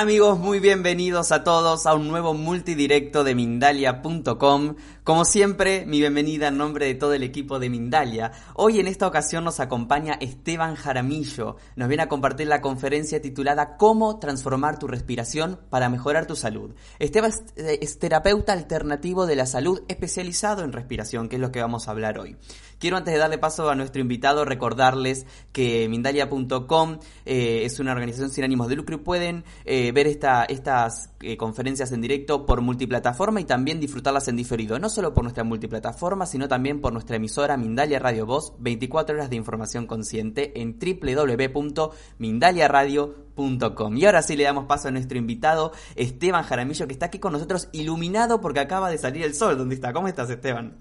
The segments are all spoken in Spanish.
Amigos, muy bienvenidos a todos a un nuevo multidirecto de Mindalia.com. Como siempre, mi bienvenida en nombre de todo el equipo de Mindalia. Hoy en esta ocasión nos acompaña Esteban Jaramillo. Nos viene a compartir la conferencia titulada Cómo transformar tu respiración para mejorar tu salud. Esteban es, es terapeuta alternativo de la salud especializado en respiración, que es lo que vamos a hablar hoy. Quiero antes de darle paso a nuestro invitado recordarles que Mindalia.com eh, es una organización sin ánimos de lucro y pueden eh, ver esta, estas eh, conferencias en directo por multiplataforma y también disfrutarlas en diferido, no solo por nuestra multiplataforma, sino también por nuestra emisora Mindalia Radio Voz, 24 horas de información consciente en www.mindaliaradio.com. Y ahora sí le damos paso a nuestro invitado Esteban Jaramillo que está aquí con nosotros iluminado porque acaba de salir el sol. ¿Dónde está? ¿Cómo estás Esteban?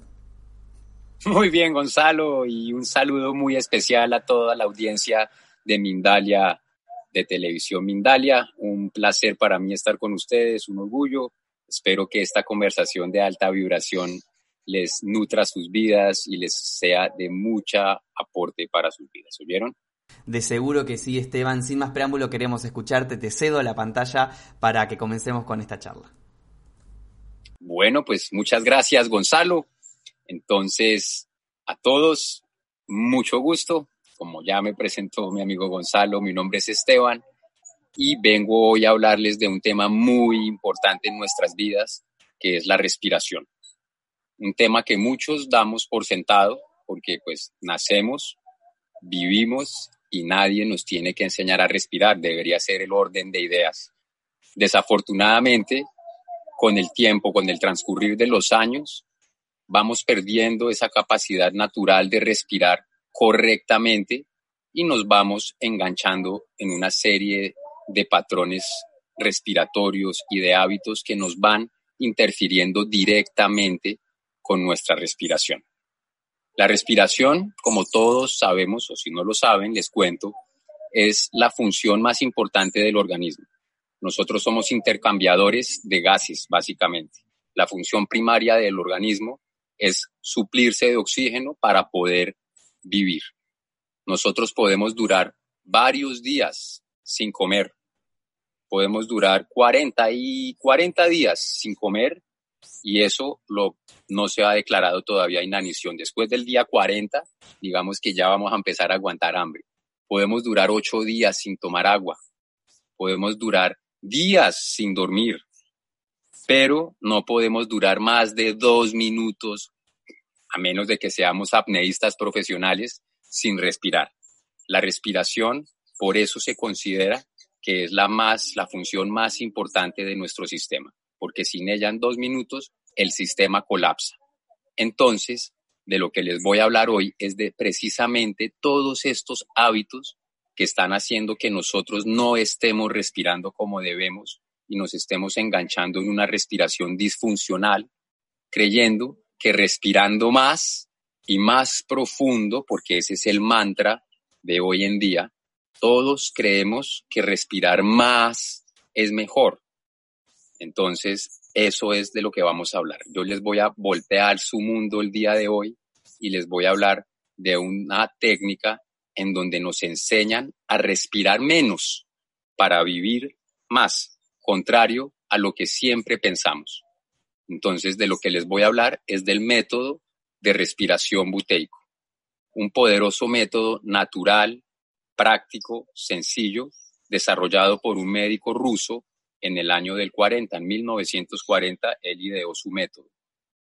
Muy bien, Gonzalo, y un saludo muy especial a toda la audiencia de Mindalia, de Televisión Mindalia. Un placer para mí estar con ustedes, un orgullo. Espero que esta conversación de alta vibración les nutra sus vidas y les sea de mucha aporte para sus vidas. ¿Oyeron? De seguro que sí, Esteban. Sin más preámbulo, queremos escucharte. Te cedo la pantalla para que comencemos con esta charla. Bueno, pues muchas gracias, Gonzalo. Entonces, a todos, mucho gusto. Como ya me presentó mi amigo Gonzalo, mi nombre es Esteban y vengo hoy a hablarles de un tema muy importante en nuestras vidas, que es la respiración. Un tema que muchos damos por sentado porque pues nacemos, vivimos y nadie nos tiene que enseñar a respirar, debería ser el orden de ideas. Desafortunadamente, con el tiempo, con el transcurrir de los años, vamos perdiendo esa capacidad natural de respirar correctamente y nos vamos enganchando en una serie de patrones respiratorios y de hábitos que nos van interfiriendo directamente con nuestra respiración. La respiración, como todos sabemos, o si no lo saben, les cuento, es la función más importante del organismo. Nosotros somos intercambiadores de gases, básicamente. La función primaria del organismo es suplirse de oxígeno para poder vivir. Nosotros podemos durar varios días sin comer. Podemos durar 40 y 40 días sin comer y eso lo, no se ha declarado todavía inanición. Después del día 40, digamos que ya vamos a empezar a aguantar hambre. Podemos durar 8 días sin tomar agua. Podemos durar días sin dormir pero no podemos durar más de dos minutos, a menos de que seamos apneístas profesionales, sin respirar. La respiración, por eso se considera que es la más, la función más importante de nuestro sistema, porque sin ella en dos minutos el sistema colapsa. Entonces, de lo que les voy a hablar hoy es de precisamente todos estos hábitos que están haciendo que nosotros no estemos respirando como debemos y nos estemos enganchando en una respiración disfuncional, creyendo que respirando más y más profundo, porque ese es el mantra de hoy en día, todos creemos que respirar más es mejor. Entonces, eso es de lo que vamos a hablar. Yo les voy a voltear su mundo el día de hoy y les voy a hablar de una técnica en donde nos enseñan a respirar menos para vivir más contrario a lo que siempre pensamos. Entonces, de lo que les voy a hablar es del método de respiración buteico, un poderoso método natural, práctico, sencillo, desarrollado por un médico ruso en el año del 40, en 1940, él ideó su método.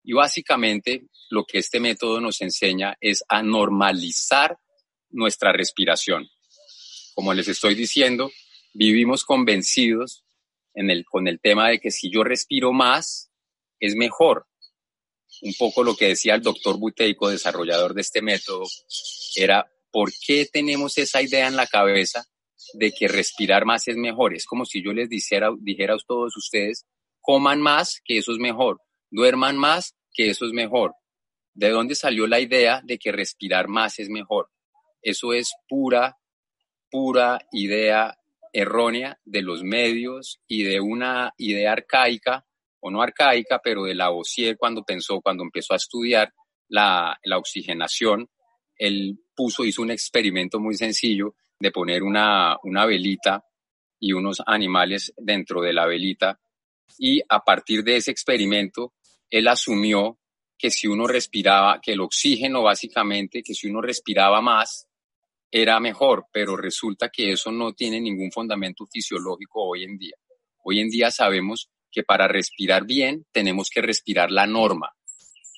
Y básicamente lo que este método nos enseña es a normalizar nuestra respiración. Como les estoy diciendo, vivimos convencidos con el tema de que si yo respiro más, es mejor. Un poco lo que decía el doctor Buteico, desarrollador de este método, era ¿por qué tenemos esa idea en la cabeza de que respirar más es mejor? Es como si yo les dijera, dijera a todos ustedes, coman más, que eso es mejor, duerman más, que eso es mejor. ¿De dónde salió la idea de que respirar más es mejor? Eso es pura, pura idea errónea de los medios y de una idea arcaica, o no arcaica, pero de Lavoisier cuando pensó, cuando empezó a estudiar la, la oxigenación, él puso, hizo un experimento muy sencillo de poner una, una velita y unos animales dentro de la velita. Y a partir de ese experimento, él asumió que si uno respiraba, que el oxígeno básicamente, que si uno respiraba más, era mejor, pero resulta que eso no tiene ningún fundamento fisiológico hoy en día. Hoy en día sabemos que para respirar bien tenemos que respirar la norma.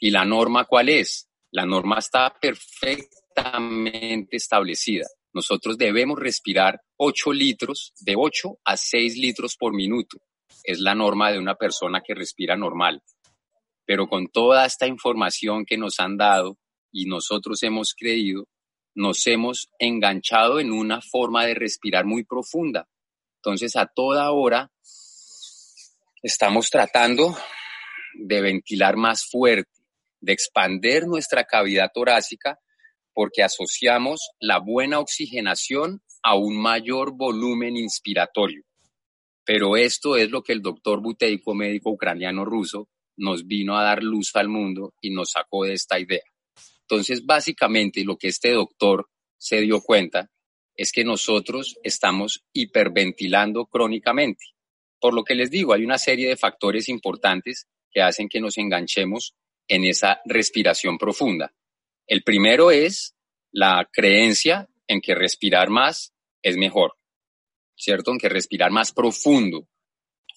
¿Y la norma cuál es? La norma está perfectamente establecida. Nosotros debemos respirar 8 litros, de 8 a 6 litros por minuto. Es la norma de una persona que respira normal. Pero con toda esta información que nos han dado y nosotros hemos creído, nos hemos enganchado en una forma de respirar muy profunda. Entonces, a toda hora estamos tratando de ventilar más fuerte, de expander nuestra cavidad torácica porque asociamos la buena oxigenación a un mayor volumen inspiratorio. Pero esto es lo que el doctor Buteyko, médico ucraniano ruso, nos vino a dar luz al mundo y nos sacó de esta idea. Entonces, básicamente, lo que este doctor se dio cuenta es que nosotros estamos hiperventilando crónicamente. Por lo que les digo, hay una serie de factores importantes que hacen que nos enganchemos en esa respiración profunda. El primero es la creencia en que respirar más es mejor, ¿cierto? En que respirar más profundo.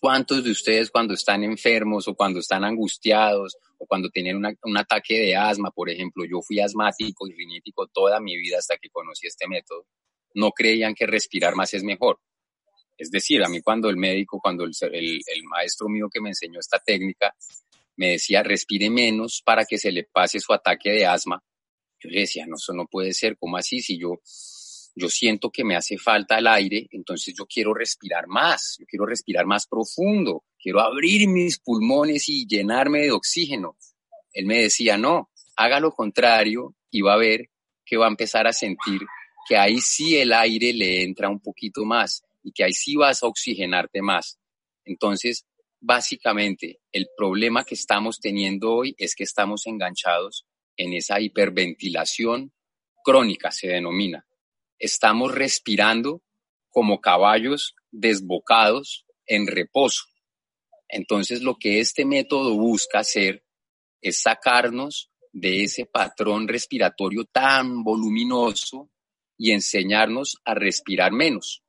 ¿Cuántos de ustedes cuando están enfermos o cuando están angustiados o cuando tienen un ataque de asma, por ejemplo, yo fui asmático y rinítico toda mi vida hasta que conocí este método, no creían que respirar más es mejor. Es decir, a mí cuando el médico, cuando el, el, maestro mío que me enseñó esta técnica, me decía, respire menos para que se le pase su ataque de asma, yo le decía, no, eso no puede ser, ¿cómo así? Si yo, yo siento que me hace falta el aire, entonces yo quiero respirar más, yo quiero respirar más profundo, quiero abrir mis pulmones y llenarme de oxígeno. Él me decía, no, haga lo contrario y va a ver que va a empezar a sentir que ahí sí el aire le entra un poquito más y que ahí sí vas a oxigenarte más. Entonces, básicamente, el problema que estamos teniendo hoy es que estamos enganchados en esa hiperventilación crónica, se denomina. Estamos respirando como caballos desbocados en reposo. Entonces, lo que este método busca hacer es sacarnos de ese patrón respiratorio tan voluminoso y enseñarnos a respirar menos.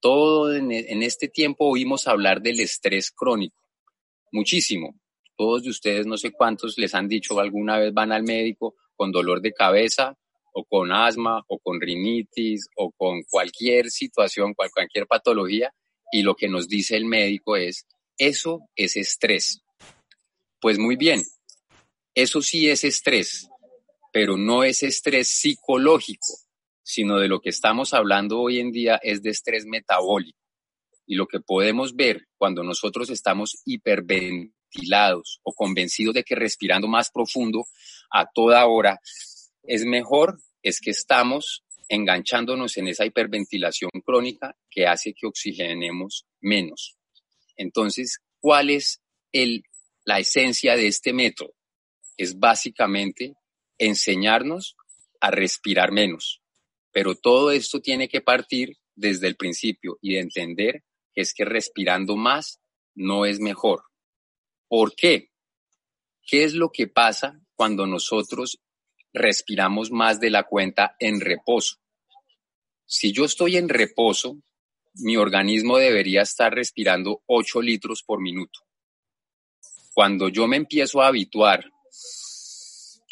Todo en, este tiempo oímos hablar del estrés crónico, muchísimo. Todos de ustedes, no sé cuántos les han dicho alguna vez van al médico con dolor de cabeza o con asma o con rinitis o con cualquier situación, cualquier patología y lo que nos dice el médico es, eso es estrés. Pues muy bien, eso sí es estrés, pero no es estrés psicológico, sino de lo que estamos hablando hoy en día es de estrés metabólico. Y lo que podemos ver cuando nosotros estamos hiperventilados o convencidos de que respirando más profundo a toda hora es mejor, es que estamos enganchándonos en esa hiperventilación crónica que hace que oxigenemos menos. Entonces, ¿cuál es el, la esencia de este método? Es básicamente enseñarnos a respirar menos. Pero todo esto tiene que partir desde el principio y de entender que es que respirando más no es mejor. ¿Por qué? ¿Qué es lo que pasa cuando nosotros respiramos más de la cuenta en reposo? Si yo estoy en reposo, mi organismo debería estar respirando 8 litros por minuto. Cuando yo me empiezo a habituar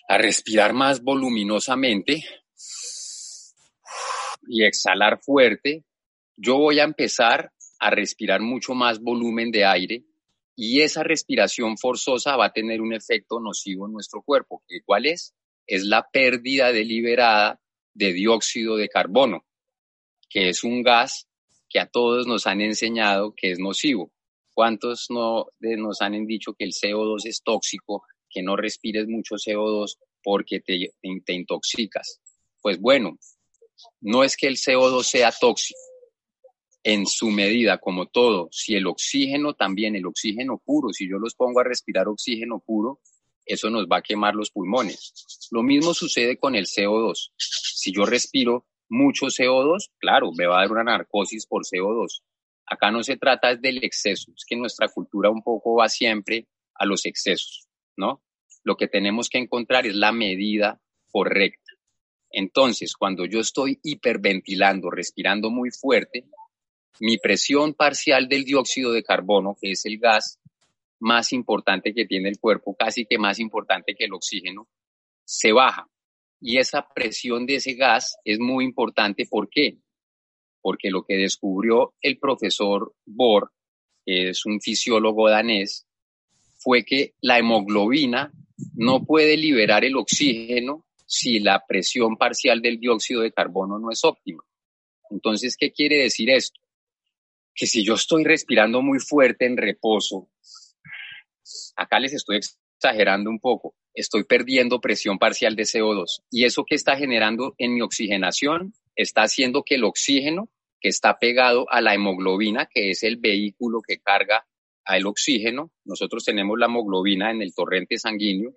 a respirar más voluminosamente, y exhalar fuerte, yo voy a empezar a respirar mucho más volumen de aire y esa respiración forzosa va a tener un efecto nocivo en nuestro cuerpo. ¿Cuál es? Es la pérdida deliberada de dióxido de carbono, que es un gas que a todos nos han enseñado que es nocivo. ¿Cuántos no, nos han dicho que el CO2 es tóxico, que no respires mucho CO2 porque te, te intoxicas? Pues bueno, no es que el CO2 sea tóxico en su medida, como todo. Si el oxígeno también, el oxígeno puro, si yo los pongo a respirar oxígeno puro, eso nos va a quemar los pulmones. Lo mismo sucede con el CO2. Si yo respiro mucho CO2, claro, me va a dar una narcosis por CO2. Acá no se trata del exceso, es que nuestra cultura un poco va siempre a los excesos, ¿no? Lo que tenemos que encontrar es la medida correcta. Entonces, cuando yo estoy hiperventilando, respirando muy fuerte, mi presión parcial del dióxido de carbono, que es el gas más importante que tiene el cuerpo, casi que más importante que el oxígeno, se baja. Y esa presión de ese gas es muy importante. ¿Por qué? Porque lo que descubrió el profesor Bohr, que es un fisiólogo danés, fue que la hemoglobina no puede liberar el oxígeno si la presión parcial del dióxido de carbono no es óptima. Entonces, ¿qué quiere decir esto? Que si yo estoy respirando muy fuerte en reposo, acá les estoy exagerando un poco, estoy perdiendo presión parcial de CO2 y eso que está generando en mi oxigenación está haciendo que el oxígeno que está pegado a la hemoglobina, que es el vehículo que carga al oxígeno, nosotros tenemos la hemoglobina en el torrente sanguíneo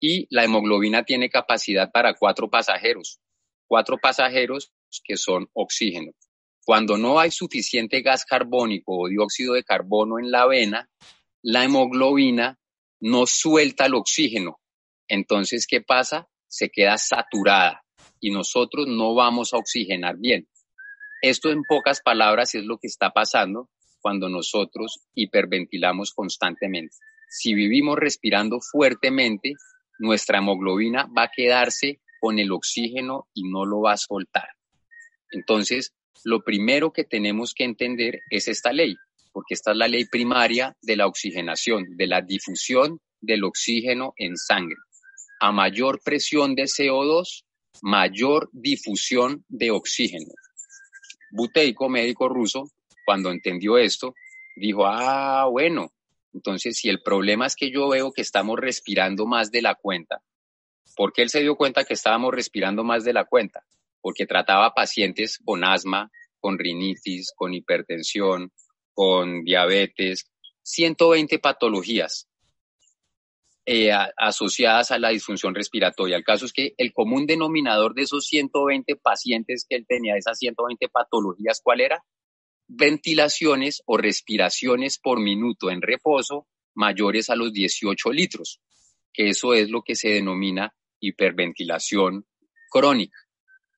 y la hemoglobina tiene capacidad para cuatro pasajeros, cuatro pasajeros que son oxígeno. Cuando no hay suficiente gas carbónico o dióxido de carbono en la vena, la hemoglobina no suelta el oxígeno. Entonces, ¿qué pasa? Se queda saturada y nosotros no vamos a oxigenar bien. Esto en pocas palabras es lo que está pasando cuando nosotros hiperventilamos constantemente. Si vivimos respirando fuertemente, nuestra hemoglobina va a quedarse con el oxígeno y no lo va a soltar. Entonces, lo primero que tenemos que entender es esta ley porque esta es la ley primaria de la oxigenación, de la difusión del oxígeno en sangre. A mayor presión de CO2, mayor difusión de oxígeno. Buteyko, médico ruso, cuando entendió esto, dijo, ah, bueno, entonces si el problema es que yo veo que estamos respirando más de la cuenta, ¿por qué él se dio cuenta que estábamos respirando más de la cuenta? Porque trataba pacientes con asma, con rinitis, con hipertensión, con diabetes, 120 patologías eh, asociadas a la disfunción respiratoria. El caso es que el común denominador de esos 120 pacientes que él tenía, esas 120 patologías, ¿cuál era? Ventilaciones o respiraciones por minuto en reposo mayores a los 18 litros, que eso es lo que se denomina hiperventilación crónica.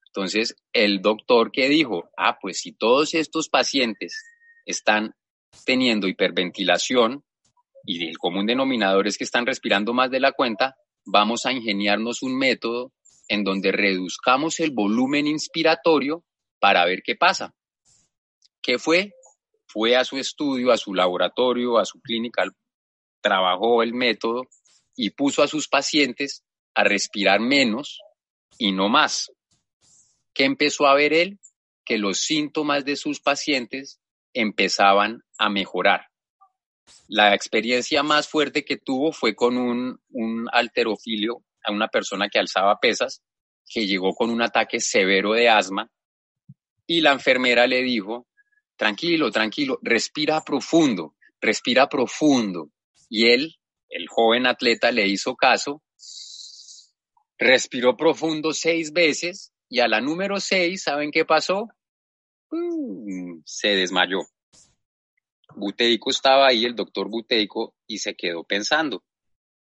Entonces, el doctor que dijo, ah, pues si todos estos pacientes están teniendo hiperventilación y el común denominador es que están respirando más de la cuenta, vamos a ingeniarnos un método en donde reduzcamos el volumen inspiratorio para ver qué pasa. ¿Qué fue? Fue a su estudio, a su laboratorio, a su clínica, trabajó el método y puso a sus pacientes a respirar menos y no más. ¿Qué empezó a ver él? Que los síntomas de sus pacientes empezaban a mejorar. La experiencia más fuerte que tuvo fue con un, un alterofilio, a una persona que alzaba pesas, que llegó con un ataque severo de asma y la enfermera le dijo, tranquilo, tranquilo, respira profundo, respira profundo. Y él, el joven atleta, le hizo caso, respiró profundo seis veces y a la número seis, ¿saben qué pasó? Se desmayó. Buteico estaba ahí, el doctor Buteico, y se quedó pensando.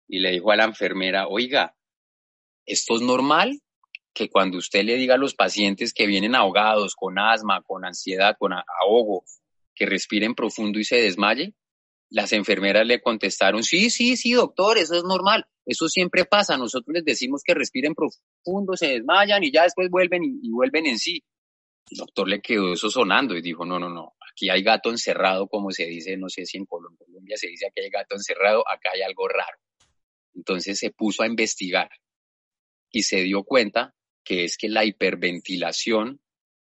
Y le dijo a la enfermera, oiga, ¿esto es normal? Que cuando usted le diga a los pacientes que vienen ahogados, con asma, con ansiedad, con ahogo, que respiren profundo y se desmaye. Las enfermeras le contestaron, sí, sí, sí, doctor, eso es normal. Eso siempre pasa. Nosotros les decimos que respiren profundo, se desmayan y ya después vuelven y vuelven en sí. El doctor le quedó eso sonando y dijo, no, no, no, aquí hay gato encerrado, como se dice, no sé si en Colombia se dice que hay gato encerrado, acá hay algo raro. Entonces se puso a investigar y se dio cuenta que es que la hiperventilación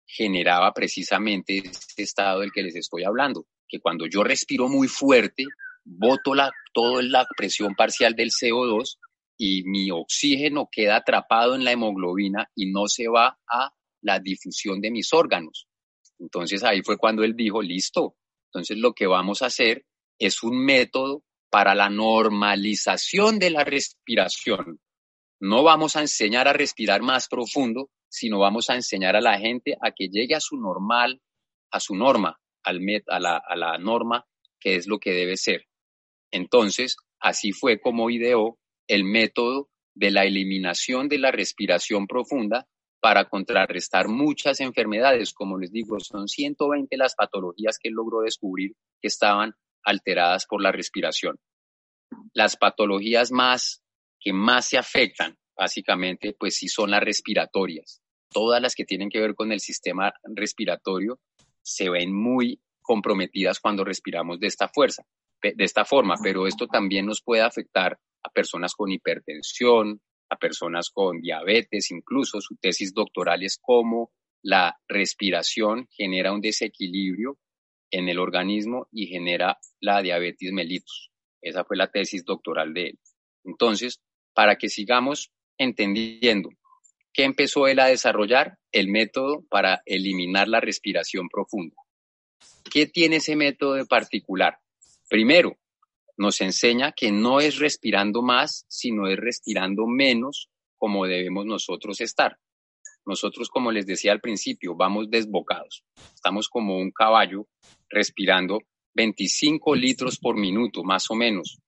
generaba precisamente este estado del que les estoy hablando, que cuando yo respiro muy fuerte, boto la, toda la presión parcial del CO2 y mi oxígeno queda atrapado en la hemoglobina y no se va a la difusión de mis órganos. Entonces ahí fue cuando él dijo, listo, entonces lo que vamos a hacer es un método para la normalización de la respiración. No vamos a enseñar a respirar más profundo, sino vamos a enseñar a la gente a que llegue a su normal, a su norma, al a, la, a la norma que es lo que debe ser. Entonces, así fue como ideó el método de la eliminación de la respiración profunda para contrarrestar muchas enfermedades. Como les digo, son 120 las patologías que logró descubrir que estaban alteradas por la respiración. Las patologías más que más se afectan, básicamente, pues sí son las respiratorias. Todas las que tienen que ver con el sistema respiratorio se ven muy comprometidas cuando respiramos de esta fuerza, de esta forma, pero esto también nos puede afectar a personas con hipertensión, a personas con diabetes, incluso su tesis doctoral es cómo la respiración genera un desequilibrio en el organismo y genera la diabetes mellitus. Esa fue la tesis doctoral de él. Entonces, para que sigamos entendiendo qué empezó él a desarrollar, el método para eliminar la respiración profunda. ¿Qué tiene ese método de particular? Primero, nos enseña que no es respirando más, sino es respirando menos como debemos nosotros estar. Nosotros, como les decía al principio, vamos desbocados. Estamos como un caballo respirando 25 litros por minuto, más o menos.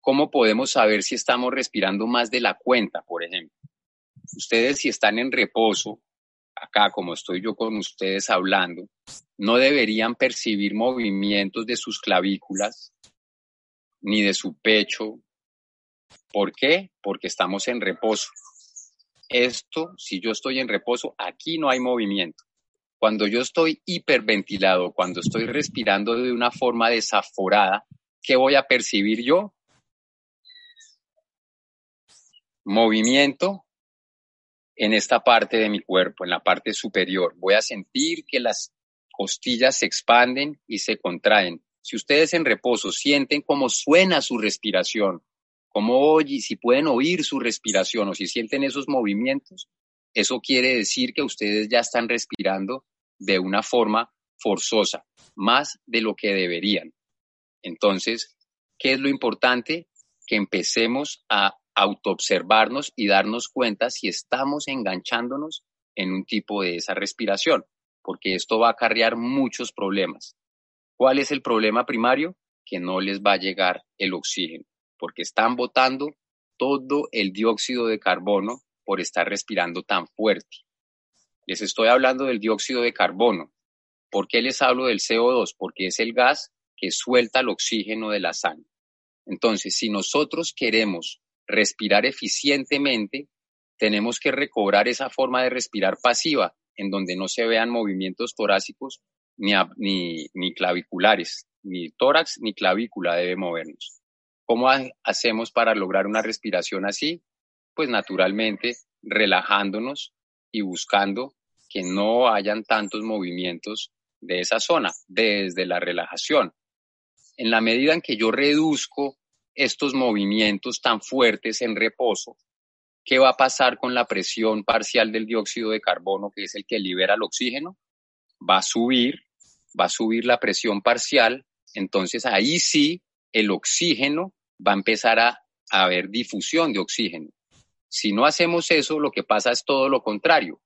¿Cómo podemos saber si estamos respirando más de la cuenta, por ejemplo? Ustedes si están en reposo, acá como estoy yo con ustedes hablando, no deberían percibir movimientos de sus clavículas, ni de su pecho. ¿Por qué? Porque estamos en reposo. Esto, si yo estoy en reposo, aquí no hay movimiento. Cuando yo estoy hiperventilado, cuando estoy respirando de una forma desaforada, ¿qué voy a percibir yo? Movimiento en esta parte de mi cuerpo, en la parte superior. Voy a sentir que las costillas se expanden y se contraen. Si ustedes en reposo sienten cómo suena su respiración, cómo oye, si pueden oír su respiración o si sienten esos movimientos, eso quiere decir que ustedes ya están respirando de una forma forzosa, más de lo que deberían. Entonces, ¿qué es lo importante? Que empecemos a autoobservarnos y darnos cuenta si estamos enganchándonos en un tipo de esa respiración, porque esto va a acarrear muchos problemas. ¿Cuál es el problema primario? Que no les va a llegar el oxígeno, porque están botando todo el dióxido de carbono por estar respirando tan fuerte. Les estoy hablando del dióxido de carbono. ¿Por qué les hablo del CO2? Porque es el gas que suelta el oxígeno de la sangre. Entonces, si nosotros queremos respirar eficientemente, tenemos que recobrar esa forma de respirar pasiva, en donde no se vean movimientos torácicos ni, ni, claviculares, ni tórax ni clavícula debe movernos. ¿Cómo hacemos para lograr una respiración así? Pues naturalmente relajándonos y buscando que no hayan tantos movimientos de esa zona, desde la relajación. En la medida en que yo reduzco estos movimientos tan fuertes en reposo, ¿qué va a pasar con la presión parcial del dióxido de carbono, que es el que libera el oxígeno? Va a subir va a subir la presión parcial, entonces ahí sí el oxígeno va a empezar a, haber difusión de oxígeno. Si no hacemos eso, lo que pasa es todo lo contrario.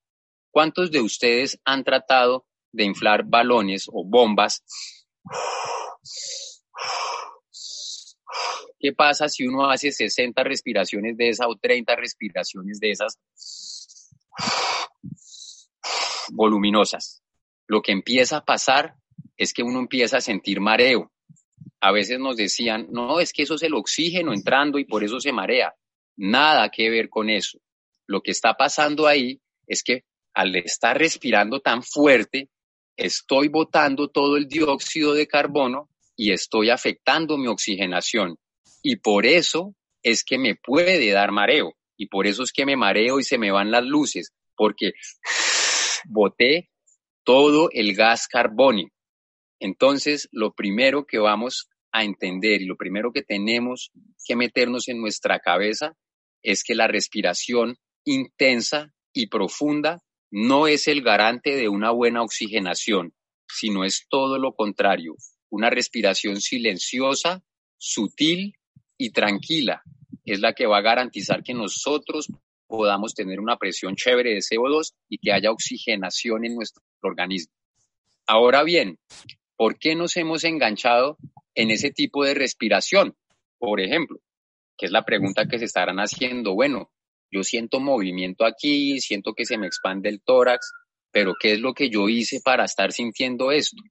¿Cuántos de ustedes han tratado de inflar balones o bombas? ¿Qué pasa si uno hace 60 respiraciones de esas o 30 respiraciones de esas voluminosas? lo que empieza a pasar es que uno empieza a sentir mareo. A veces nos decían, no, es que eso es el oxígeno entrando y por eso se marea. Nada que ver con eso. Lo que está pasando ahí es que al estar respirando tan fuerte, estoy botando todo el dióxido de carbono y estoy afectando mi oxigenación. Y por eso es que me puede dar mareo. Y por eso es que me mareo y se me van las luces, porque boté todo el gas carbónico. Entonces, lo primero que vamos a entender y lo primero que tenemos que meternos en nuestra cabeza es que la respiración intensa y profunda no es el garante de una buena oxigenación, sino es todo lo contrario, una respiración silenciosa, sutil y tranquila es la que va a garantizar que nosotros podamos tener una presión chévere de CO2 y que haya oxigenación en nuestro organismo. Ahora bien, ¿Por qué nos hemos enganchado en ese tipo de respiración? Por ejemplo, que es la pregunta que se estarán haciendo. Bueno, yo siento movimiento aquí, siento que se me expande el tórax, pero ¿qué es lo que yo hice para estar sintiendo esto?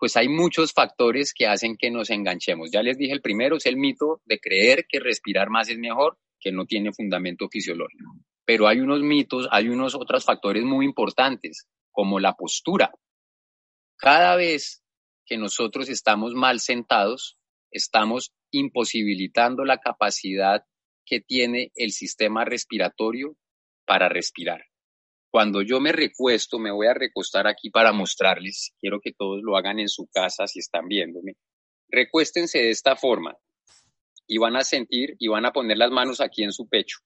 Pues hay muchos factores que hacen que nos enganchemos. Ya les dije, el primero es el mito de creer que respirar más es mejor, que no tiene fundamento fisiológico. Pero hay unos mitos, hay unos otros factores muy importantes, como la postura. Cada vez que nosotros estamos mal sentados, estamos imposibilitando la capacidad que tiene el sistema respiratorio para respirar. Cuando yo me recuesto, me voy a recostar aquí para mostrarles, quiero que todos lo hagan en su casa si están viéndome. Recuéstense de esta forma y van a sentir y van a poner las manos aquí en su pecho.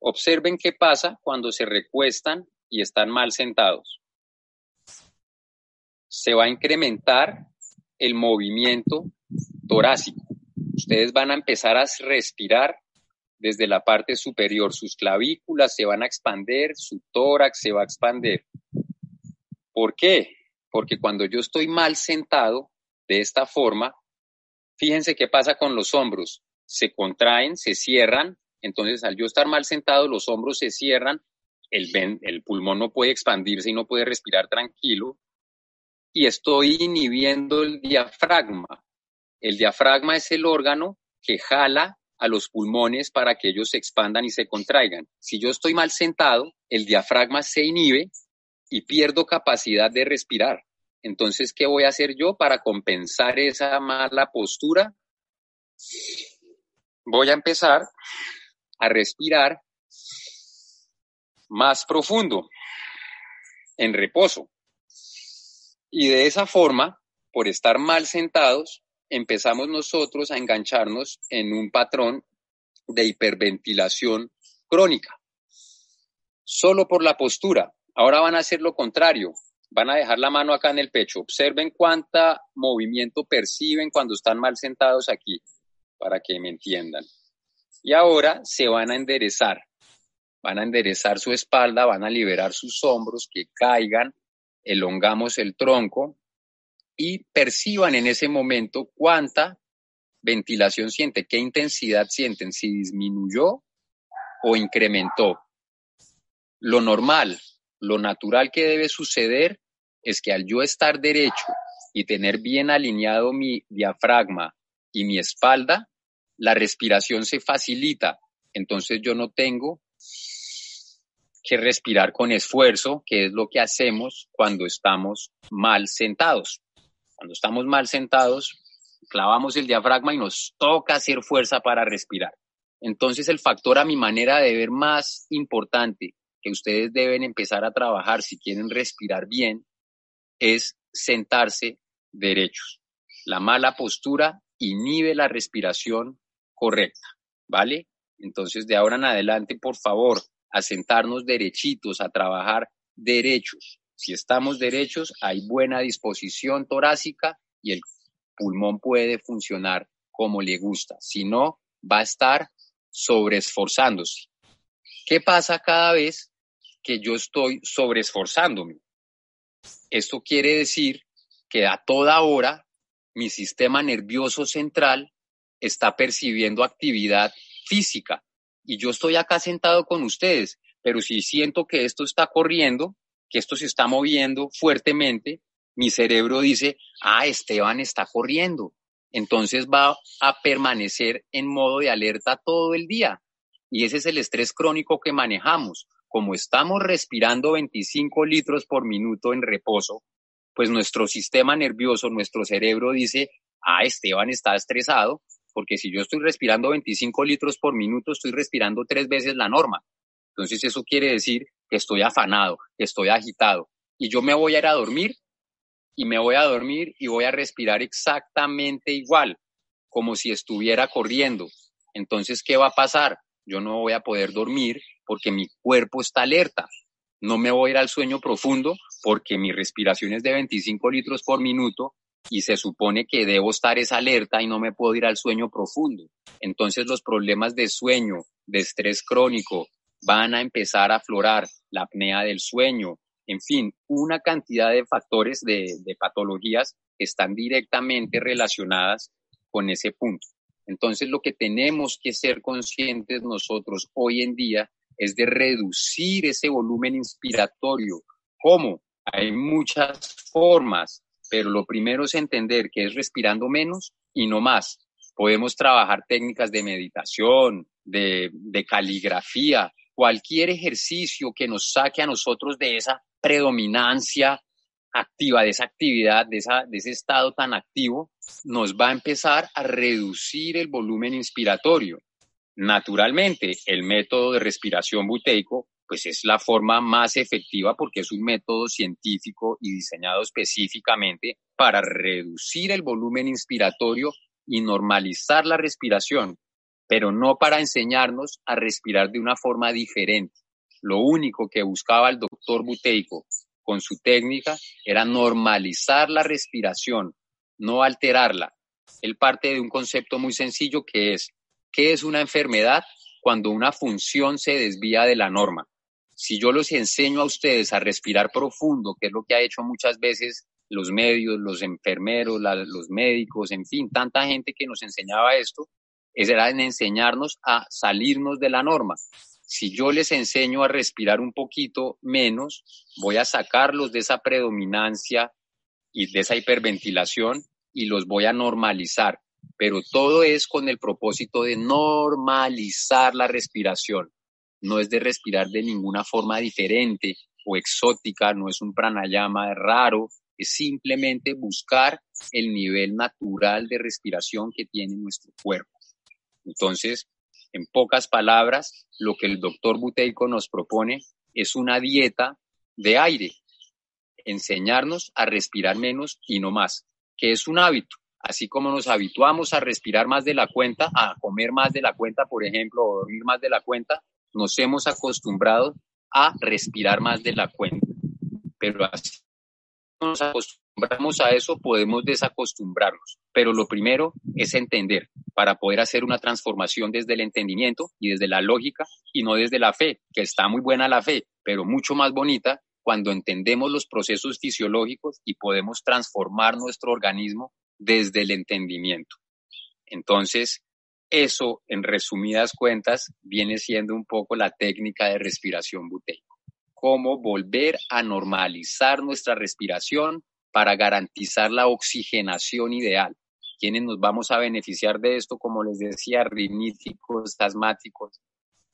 Observen qué pasa cuando se recuestan y están mal sentados. Se va a incrementar el movimiento torácico. Ustedes van a empezar a respirar desde la parte superior. Sus clavículas se van a expander, su tórax se va a expander. ¿Por qué? Porque cuando yo estoy mal sentado de esta forma, fíjense qué pasa con los hombros. Se contraen, se cierran. Entonces, al yo estar mal sentado, los hombros se cierran, el, el pulmón no puede expandirse y no puede respirar tranquilo. Y estoy inhibiendo el diafragma. El diafragma es el órgano que jala a los pulmones para que ellos se expandan y se contraigan. Si yo estoy mal sentado, el diafragma se inhibe y pierdo capacidad de respirar. Entonces, ¿qué voy a hacer yo para compensar esa mala postura? Voy a empezar a respirar más profundo, en reposo. Y de esa forma, por estar mal sentados, empezamos nosotros a engancharnos en un patrón de hiperventilación crónica. Solo por la postura. Ahora van a hacer lo contrario. Van a dejar la mano acá en el pecho. Observen cuánta movimiento perciben cuando están mal sentados aquí, para que me entiendan. Y ahora se van a enderezar. Van a enderezar su espalda, van a liberar sus hombros, que caigan, elongamos el tronco, y perciban en ese momento cuánta ventilación siente, qué intensidad sienten, si disminuyó o incrementó. Lo normal, lo natural que debe suceder es que al yo estar derecho y tener bien alineado mi diafragma y mi espalda, la respiración se facilita. Entonces yo no tengo que respirar con esfuerzo, que es lo que hacemos cuando estamos mal sentados. Cuando estamos mal sentados, clavamos el diafragma y nos toca hacer fuerza para respirar. Entonces el factor a mi manera de ver más importante que ustedes deben empezar a trabajar si quieren respirar bien es sentarse derechos. La mala postura inhibe la respiración correcta, ¿vale? Entonces de ahora en adelante, por favor, a sentarnos derechitos, a trabajar derechos. Si estamos derechos, hay buena disposición torácica y el pulmón puede funcionar como le gusta. Si no, va a estar sobreesforzándose. ¿Qué pasa cada vez que yo estoy sobreesforzándome? Esto quiere decir que a toda hora mi sistema nervioso central está percibiendo actividad física y yo estoy acá sentado con ustedes, pero si siento que esto está corriendo, que esto se está moviendo fuertemente, mi cerebro dice, ah, Esteban está corriendo. Entonces va a permanecer en modo de alerta todo el día. Y ese es el estrés crónico que manejamos. Como estamos respirando 25 litros por minuto en reposo, pues nuestro sistema nervioso, nuestro cerebro dice, ah, Esteban está estresado, porque si yo estoy respirando 25 litros por minuto, estoy respirando tres veces la norma. Entonces eso quiere decir que estoy afanado, que estoy agitado. Y yo me voy a ir a dormir y me voy a dormir y voy a respirar exactamente igual, como si estuviera corriendo. Entonces, ¿qué va a pasar? Yo no voy a poder dormir porque mi cuerpo está alerta. No me voy a ir al sueño profundo porque mi respiración es de 25 litros por minuto y se supone que debo estar esa alerta y no me puedo ir al sueño profundo. Entonces los problemas de sueño, de estrés crónico, van a empezar a aflorar la apnea del sueño, en fin, una cantidad de factores de, patologías están directamente relacionadas con ese punto. Entonces, lo que tenemos que ser conscientes nosotros hoy en día es de reducir ese volumen inspiratorio. ¿Cómo? Hay muchas formas, pero lo primero es entender que es respirando menos y no más. Podemos trabajar técnicas de meditación, de caligrafía, cualquier ejercicio que nos saque a nosotros de esa predominancia activa, de esa actividad, de, esa, de ese estado tan activo, nos va a empezar a reducir el volumen inspiratorio. Naturalmente, el método de respiración buteico, pues es la forma más efectiva porque es un método científico y diseñado específicamente para reducir el volumen inspiratorio y normalizar la respiración, pero no para enseñarnos a respirar de una forma diferente. Lo único que buscaba el doctor Buteico con su técnica era normalizar la respiración, no alterarla. Él parte de un concepto muy sencillo que es, ¿qué es una enfermedad? Cuando una función se desvía de la norma. Si yo los enseño a ustedes a respirar profundo, que es lo que ha hecho muchas veces los medios, los enfermeros, los médicos, en fin, tanta gente que nos enseñaba esto, era en enseñarnos a salirnos de la norma. Si yo les enseño a respirar un poquito menos, voy a sacarlos de esa predominancia y de esa hiperventilación y los voy a normalizar. Pero todo es con el propósito de normalizar la respiración. No es de respirar de ninguna forma diferente o exótica, no es un pranayama raro, es simplemente buscar el nivel natural de respiración que tiene nuestro cuerpo. Entonces, en pocas palabras, lo que el doctor Buteico nos propone es una dieta de aire, enseñarnos a respirar menos y no más, que es un hábito. Así como nos habituamos a respirar más de la cuenta, a comer más de la cuenta, por ejemplo, o dormir más de la cuenta, nos hemos acostumbrado a respirar más de la cuenta. Pero así nos acostumbramos a eso, podemos desacostumbrarnos. Pero lo primero es entender para poder hacer una transformación desde el entendimiento y desde la lógica y no desde la fe, que está muy buena la fe, pero mucho más bonita cuando entendemos los procesos fisiológicos y podemos transformar nuestro organismo desde el entendimiento. Entonces, eso, en resumidas cuentas, viene siendo un poco la técnica de respiración buteico. Cómo volver a normalizar nuestra respiración para garantizar la oxigenación ideal. ¿Quiénes nos vamos a beneficiar de esto? Como les decía, riníticos, asmáticos,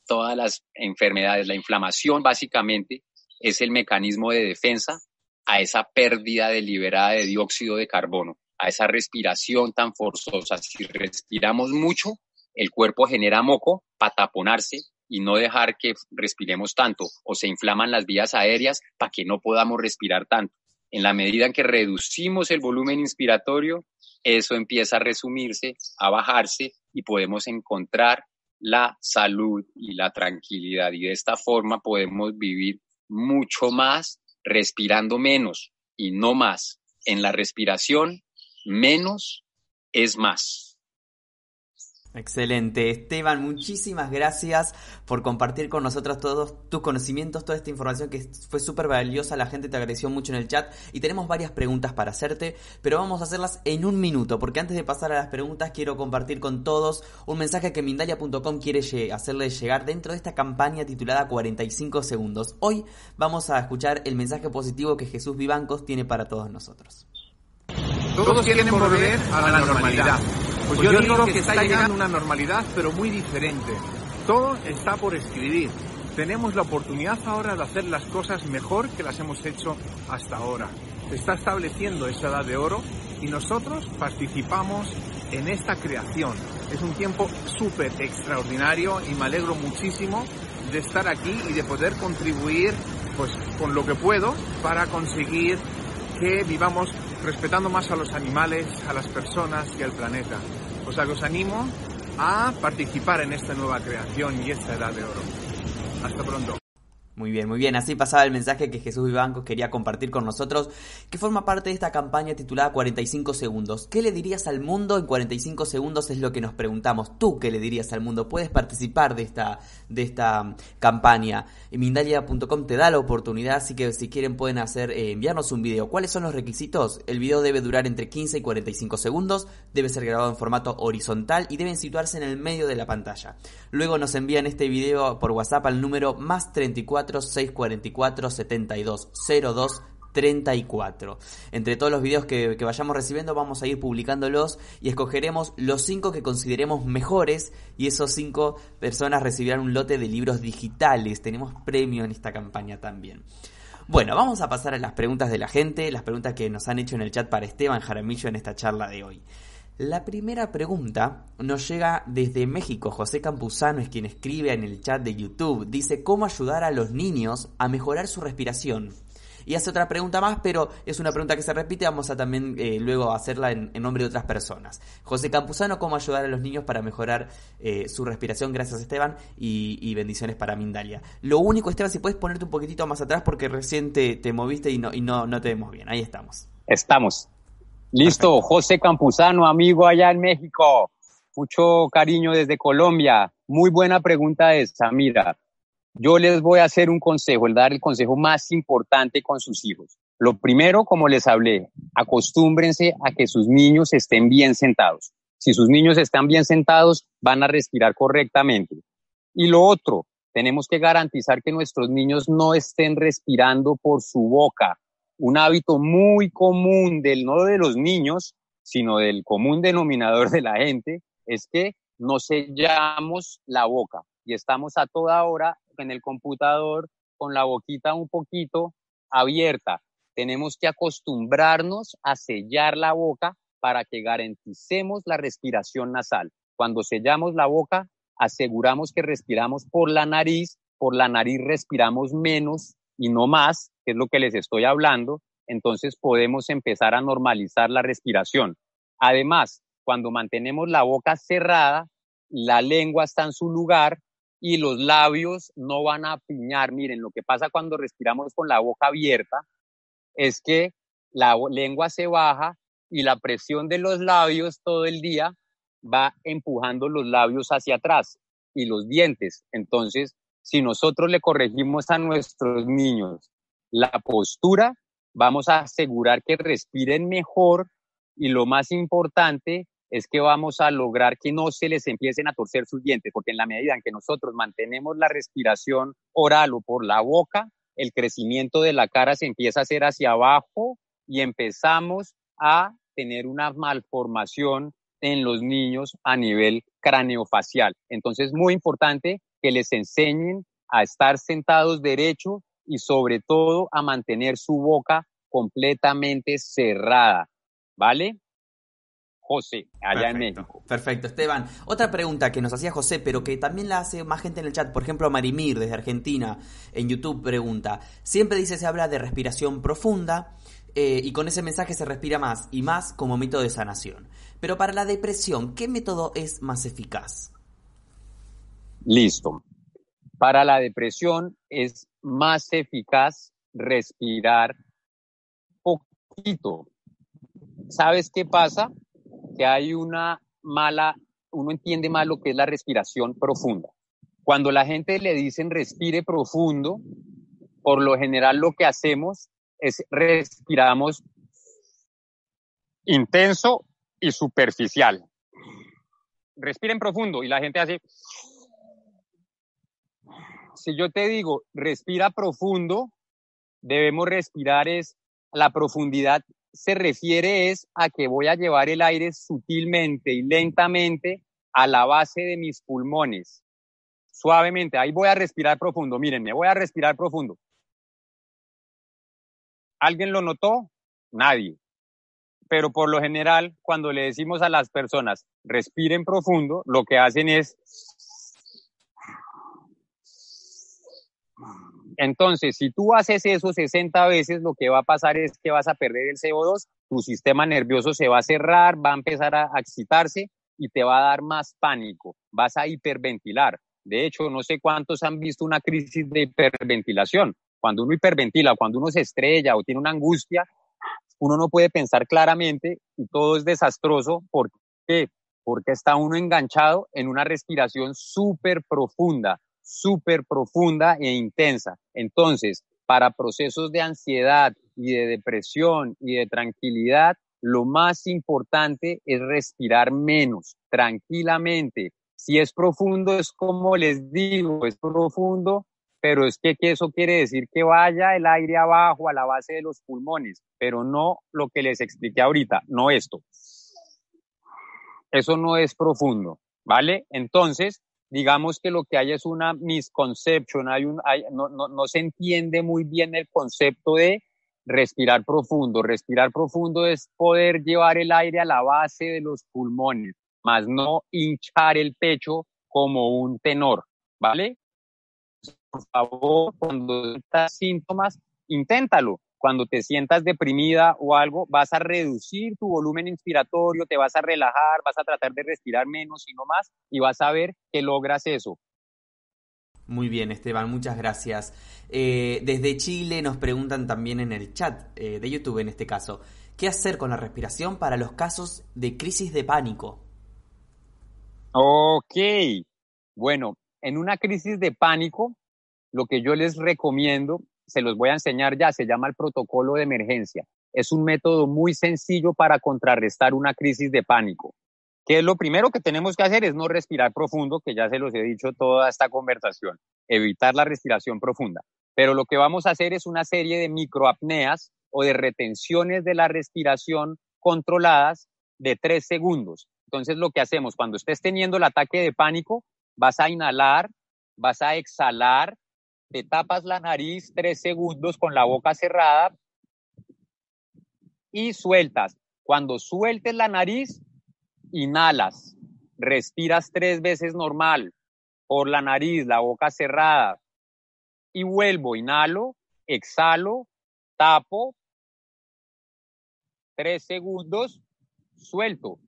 todas las enfermedades. La inflamación básicamente es el mecanismo de defensa a esa pérdida deliberada de dióxido de carbono, a esa respiración tan forzosa. Si respiramos mucho, el cuerpo genera moco para taponarse y no dejar que respiremos tanto o se inflaman las vías aéreas para que no podamos respirar tanto. En la medida en que reducimos el volumen inspiratorio, eso empieza a resumirse, a bajarse y podemos encontrar la salud y la tranquilidad. Y de esta forma podemos vivir mucho más respirando menos y no más. En la respiración, menos es más. Excelente. Esteban, muchísimas gracias por compartir con nosotros todos tus conocimientos, toda esta información que fue súper valiosa. La gente te agradeció mucho en el chat y tenemos varias preguntas para hacerte, pero vamos a hacerlas en un minuto, porque antes de pasar a las preguntas quiero compartir con todos un mensaje que Mindalia.com quiere hacerle llegar dentro de esta campaña titulada 45 segundos. Hoy vamos a escuchar el mensaje positivo que Jesús Vivancos tiene para todos nosotros. Todos quieren volver a la normalidad. Pues yo digo que está llegando una normalidad, pero muy diferente. Todo está por escribir. Tenemos la oportunidad ahora de hacer las cosas mejor que las hemos hecho hasta ahora. Se está estableciendo esa edad de oro y nosotros participamos en esta creación. Es un tiempo súper extraordinario y me alegro muchísimo de estar aquí y de poder contribuir pues con lo que puedo para conseguir que vivamos respetando más a los animales, a las personas y al planeta. O sea que os animo a participar en esta nueva creación y esta edad de oro. Hasta pronto. Muy bien, muy bien. Así pasaba el mensaje que Jesús Vivancos quería compartir con nosotros, que forma parte de esta campaña titulada 45 segundos. ¿Qué le dirías al mundo en 45 segundos? Es lo que nos preguntamos. ¿Tú qué le dirías al mundo? Puedes participar de esta, de esta um, campaña. Mindalia.com te da la oportunidad, así que si quieren pueden hacer, eh, enviarnos un video. ¿Cuáles son los requisitos? El video debe durar entre 15 y 45 segundos, debe ser grabado en formato horizontal y deben situarse en el medio de la pantalla. Luego nos envían este video por WhatsApp al número más 34 644 72 02 34. Entre todos los videos que, vayamos recibiendo vamos a ir publicándolos y escogeremos los 5 que consideremos mejores y esos 5 personas recibirán un lote de libros digitales. Tenemos premio en esta campaña también. Bueno, vamos a pasar a las preguntas de la gente, las preguntas que nos han hecho en el chat para Esteban Jaramillo en esta charla de hoy. La primera pregunta nos llega desde México. José Campuzano es quien escribe en el chat de YouTube. Dice, ¿cómo ayudar a los niños a mejorar su respiración? Y hace otra pregunta más, pero es una pregunta que se repite, vamos a también eh, luego hacerla en, nombre de otras personas. José Campuzano, ¿cómo ayudar a los niños para mejorar eh, su respiración? Gracias Esteban y, bendiciones para Mindalia. Lo único, Esteban, si puedes ponerte un poquitito más atrás porque recién te, moviste y, no, y no, no te vemos bien. Ahí estamos. Estamos. Listo, José Campuzano, amigo allá en México. Mucho cariño desde Colombia. Muy buena pregunta esta. Mira, yo les voy a hacer un consejo, el dar el consejo más importante con sus hijos. Lo primero, como les hablé, acostúmbrense a que sus niños estén bien sentados. Si sus niños están bien sentados, van a respirar correctamente. Y lo otro, tenemos que garantizar que nuestros niños no estén respirando por su boca, un hábito muy común del, no de los niños, sino del común denominador de la gente, es que no sellamos la boca y estamos a toda hora en el computador con la boquita un poquito abierta. Tenemos que acostumbrarnos a sellar la boca para que garanticemos la respiración nasal. Cuando sellamos la boca, aseguramos que respiramos por la nariz, por la nariz respiramos menos y no más, que es lo que les estoy hablando, entonces podemos empezar a normalizar la respiración. Además, cuando mantenemos la boca cerrada, la lengua está en su lugar y los labios no van a piñar. Miren, lo que pasa cuando respiramos con la boca abierta es que la lengua se baja y la presión de los labios todo el día va empujando los labios hacia atrás y los dientes. Entonces, si nosotros le corregimos a nuestros niños la postura, vamos a asegurar que respiren mejor y lo más importante es que vamos a lograr que no se les empiecen a torcer sus dientes, porque en la medida en que nosotros mantenemos la respiración oral o por la boca, el crecimiento de la cara se empieza a hacer hacia abajo y empezamos a tener una malformación en los niños a nivel craneofacial. Entonces, muy importante que les enseñen a estar sentados derecho y sobre todo a mantener su boca completamente cerrada. ¿Vale? José, allá en México. Perfecto, Esteban. Otra pregunta que nos hacía José, pero que también la hace más gente en el chat. Por ejemplo, Marimir, desde Argentina, en YouTube, pregunta. Siempre dice, se habla de respiración profunda. Eh, y con ese mensaje se respira más y más como método de sanación. Pero para la depresión, ¿qué método es más eficaz? Listo. Para la depresión es más eficaz respirar poquito. ¿Sabes qué pasa? Que hay una mala, uno entiende mal lo que es la respiración profunda. Cuando la gente le dicen respire profundo, por lo general lo que hacemos es respiramos intenso y superficial. Respiren profundo y la gente hace si yo te digo, respira profundo, debemos respirar es, la profundidad se refiere es a que voy a llevar el aire sutilmente y lentamente a la base de mis pulmones. Suavemente, ahí voy a respirar profundo. Miren, me voy a respirar profundo. ¿Alguien lo notó? Nadie. Pero por lo general, cuando le decimos a las personas, respiren profundo, lo que hacen es Entonces, si tú haces eso 60 veces, lo que va a pasar es que vas a perder el CO2, tu sistema nervioso se va a cerrar, va a empezar a excitarse y te va a dar más pánico, vas a hiperventilar. De hecho, no sé cuántos han visto una crisis de hiperventilación. Cuando uno hiperventila, cuando uno se estrella o tiene una angustia, uno no puede pensar claramente y todo es desastroso. ¿Por qué? Porque está uno enganchado en una respiración súper profunda, súper profunda e intensa. Entonces, para procesos de ansiedad y de depresión y de tranquilidad, lo más importante es respirar menos, tranquilamente. Si es profundo, es como les digo, es profundo, pero es que, eso quiere decir que vaya el aire abajo a la base de los pulmones, pero no lo que les expliqué ahorita, no esto. Eso no es profundo, ¿vale? Entonces, digamos que lo que hay es una misconception, hay un, no, no, no se entiende muy bien el concepto de respirar profundo. Respirar profundo es poder llevar el aire a la base de los pulmones, más no hinchar el pecho como un tenor, ¿vale? Por favor, cuando estás síntomas, inténtalo. Cuando te sientas deprimida o algo, vas a reducir tu volumen inspiratorio, te vas a relajar, vas a tratar de respirar menos y no más, y vas a ver que logras eso. Muy bien, Esteban, muchas gracias. Eh, desde Chile nos preguntan también en el chat eh, de YouTube, en este caso, ¿qué hacer con la respiración para los casos de crisis de pánico? Ok, bueno, en una crisis de pánico, lo que yo les recomiendo, se los voy a enseñar ya, se llama el protocolo de emergencia. Es un método muy sencillo para contrarrestar una crisis de pánico que lo primero que tenemos que hacer es no respirar profundo, que ya se los he dicho toda esta conversación, evitar la respiración profunda. Pero lo que vamos a hacer es una serie de microapneas o de retenciones de la respiración controladas de tres segundos. Entonces lo que hacemos cuando estés teniendo el ataque de pánico, vas a inhalar, vas a exhalar, te tapas la nariz tres segundos con la boca cerrada y sueltas. Cuando sueltes la nariz, inhalas, respiras tres veces normal por la nariz, la boca cerrada y vuelvo, inhalo, exhalo, tapo, tres segundos, suelto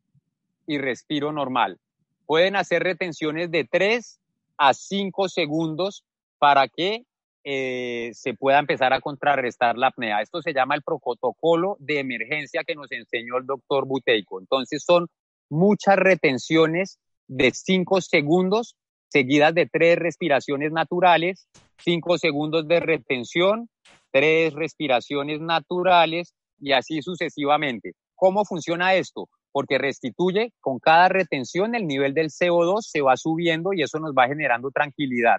y respiro normal. Pueden hacer retenciones de tres a cinco segundos para que eh, se pueda empezar a contrarrestar la apnea. Esto se llama el protocolo de emergencia que nos enseñó el doctor Buteico. Entonces son muchas retenciones de 5 segundos seguidas de tres respiraciones naturales, 5 segundos de retención, tres respiraciones naturales y así sucesivamente. ¿Cómo funciona esto? Porque restituye con cada retención el nivel del CO2 se va subiendo y eso nos va generando tranquilidad.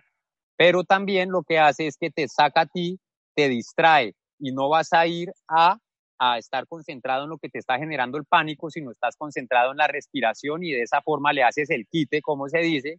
Pero también lo que hace es que te saca a ti, te distrae y no vas a ir a a estar concentrado en lo que te está generando el pánico, sino estás concentrado en la respiración y de esa forma le haces el quite, como se dice,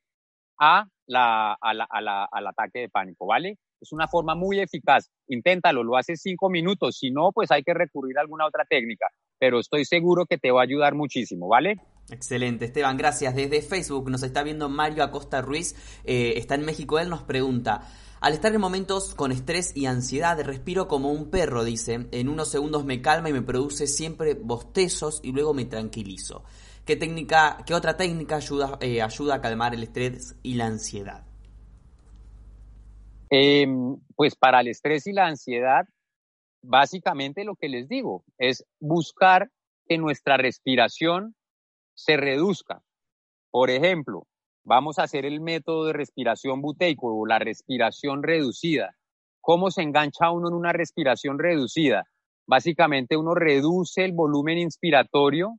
a la, al ataque de pánico, ¿vale? Es una forma muy eficaz. Inténtalo, lo haces cinco minutos. Si no, pues hay que recurrir a alguna otra técnica. Pero estoy seguro que te va a ayudar muchísimo, ¿vale? Excelente, Esteban, gracias. Desde Facebook nos está viendo Mario Acosta Ruiz, eh, está en México, él nos pregunta, al estar en momentos con estrés y ansiedad, respiro como un perro, dice. En unos segundos me calma y me produce siempre bostezos y luego me tranquilizo. ¿Qué, técnica, qué otra técnica ayuda, eh, ayuda a calmar el estrés y la ansiedad? Em, pues para el estrés y la ansiedad, básicamente lo que les digo es buscar que nuestra respiración se reduzca. Por ejemplo, Vamos a hacer el método de respiración buteico o la respiración reducida. ¿Cómo se engancha uno en una respiración reducida? Básicamente uno reduce el volumen inspiratorio,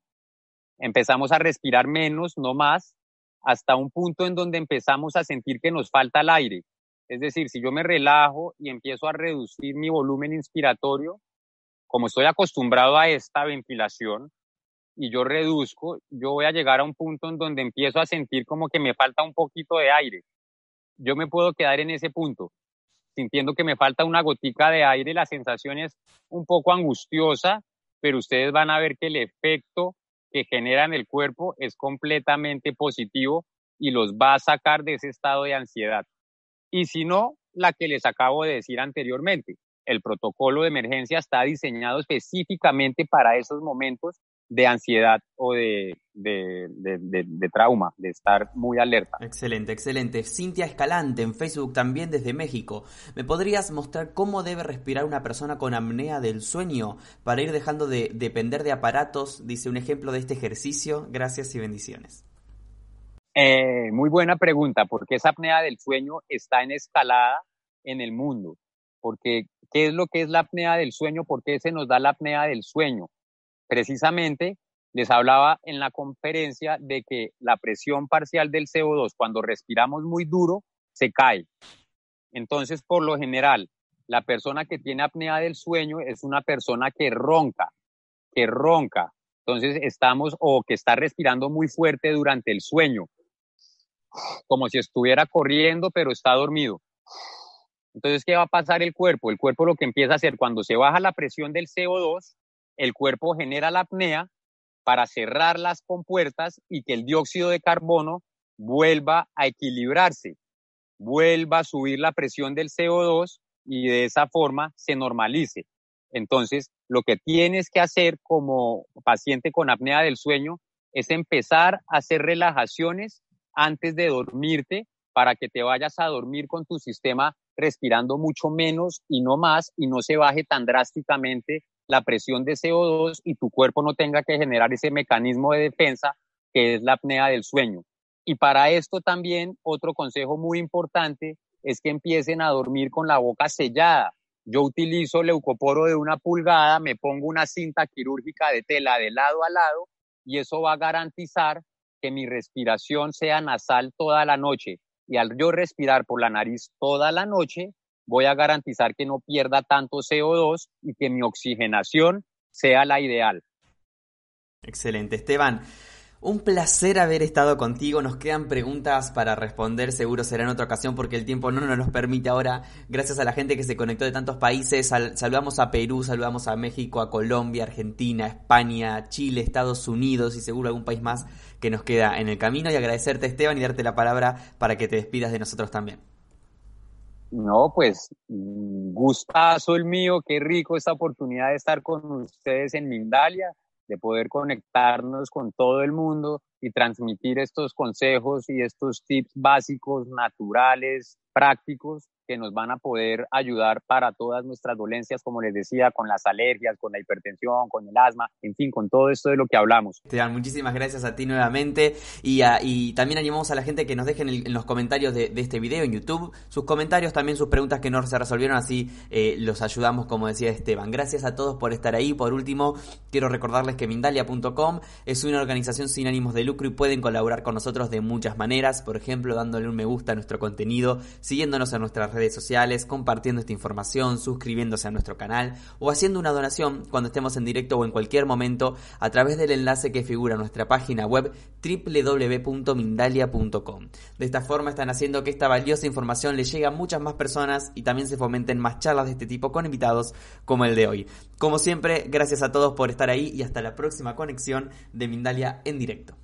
empezamos a respirar menos, no más, hasta un punto en donde empezamos a sentir que nos falta el aire. Es decir, si yo me relajo y empiezo a reducir mi volumen inspiratorio, como estoy acostumbrado a esta ventilación, y yo reduzco, yo voy a llegar a un punto en donde empiezo a sentir como que me falta un poquito de aire. Yo me puedo quedar en ese punto, sintiendo que me falta una gotica de aire, la sensación es un poco angustiosa, pero ustedes van a ver que el efecto que genera en el cuerpo es completamente positivo y los va a sacar de ese estado de ansiedad. Y si no, la que les acabo de decir anteriormente, el protocolo de emergencia está diseñado específicamente para esos momentos de ansiedad o de, de, trauma, de estar muy alerta. Excelente, excelente. Cintia Escalante en Facebook también desde México. ¿Me podrías mostrar cómo debe respirar una persona con apnea del sueño para ir dejando de depender de aparatos? Dice un ejemplo de este ejercicio. Gracias y bendiciones. Eh, muy buena pregunta, porque esa apnea del sueño está en escalada en el mundo. Porque, ¿qué es lo que es la apnea del sueño? ¿Por qué se nos da la apnea del sueño? Precisamente les hablaba en la conferencia de que la presión parcial del CO2 cuando respiramos muy duro se cae. Entonces, por lo general, la persona que tiene apnea del sueño es una persona que ronca, que ronca. Entonces, estamos o que está respirando muy fuerte durante el sueño, como si estuviera corriendo, pero está dormido. Entonces, ¿qué va a pasar el cuerpo? El cuerpo lo que empieza a hacer cuando se baja la presión del CO2, el cuerpo genera la apnea para cerrar las compuertas y que el dióxido de carbono vuelva a equilibrarse, vuelva a subir la presión del CO2 y de esa forma se normalice. Entonces, lo que tienes que hacer como paciente con apnea del sueño es empezar a hacer relajaciones antes de dormirte para que te vayas a dormir con tu sistema respirando mucho menos y no más y no se baje tan drásticamente la presión de CO2 y tu cuerpo no tenga que generar ese mecanismo de defensa que es la apnea del sueño. Y para esto también otro consejo muy importante es que empiecen a dormir con la boca sellada. Yo utilizo leucoporo de una pulgada, me pongo una cinta quirúrgica de tela de lado a lado y eso va a garantizar que mi respiración sea nasal toda la noche. Y al yo respirar por la nariz toda la noche, voy a garantizar que no pierda tanto CO2 y que mi oxigenación sea la ideal. Excelente, Esteban. Un placer haber estado contigo. Nos quedan preguntas para responder. Seguro será en otra ocasión porque el tiempo no nos permite ahora. Gracias a la gente que se conectó de tantos países. saludamos a Perú, saludamos a México, a Colombia, Argentina, España, Chile, Estados Unidos y seguro algún país más que nos queda en el camino. Y agradecerte, Esteban, y darte la palabra para que te despidas de nosotros también. No, pues gustazo el mío, qué rico esta oportunidad de estar con ustedes en Mindalia, de poder conectarnos con todo el mundo y transmitir estos consejos y estos tips básicos, naturales, prácticos que nos van a poder ayudar para todas nuestras dolencias, como les decía, con las alergias, con la hipertensión, con el asma, en fin, con todo esto de lo que hablamos. Te dan muchísimas gracias a ti nuevamente y, también animamos a la gente que nos dejen en, los comentarios de, este video en YouTube sus comentarios, también sus preguntas que no se resolvieron, así eh, los ayudamos, como decía Esteban. Gracias a todos por estar ahí. Por último, quiero recordarles que Mindalia.com es una organización sin ánimos de lucro y pueden colaborar con nosotros de muchas maneras, por ejemplo, dándole un me gusta a nuestro contenido, siguiéndonos en nuestras redes sociales, compartiendo esta información, suscribiéndose a nuestro canal o haciendo una donación cuando estemos en directo o en cualquier momento a través del enlace que figura en nuestra página web www.mindalia.com. De esta forma están haciendo que esta valiosa información le llegue a muchas más personas y también se fomenten más charlas de este tipo con invitados como el de hoy. Como siempre, gracias a todos por estar ahí y hasta la próxima conexión de Mindalia en directo.